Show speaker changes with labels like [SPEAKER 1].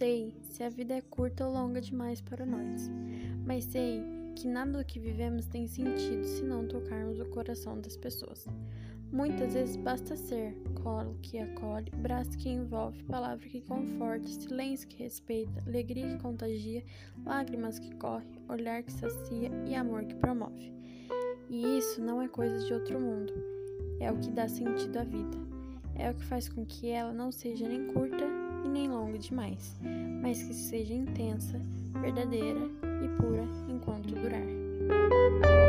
[SPEAKER 1] sei se a vida é curta ou longa demais para nós, mas sei que nada do que vivemos tem sentido se não tocarmos o coração das pessoas. Muitas vezes basta ser colo que acolhe, braço que envolve, palavra que conforta, silêncio que respeita, alegria que contagia, lágrimas que correm, olhar que sacia e amor que promove. E isso não é coisa de outro mundo, é o que dá sentido à vida. É o que faz com que ela não seja nem curta nem longa demais, mas que seja intensa, verdadeira e pura enquanto durar.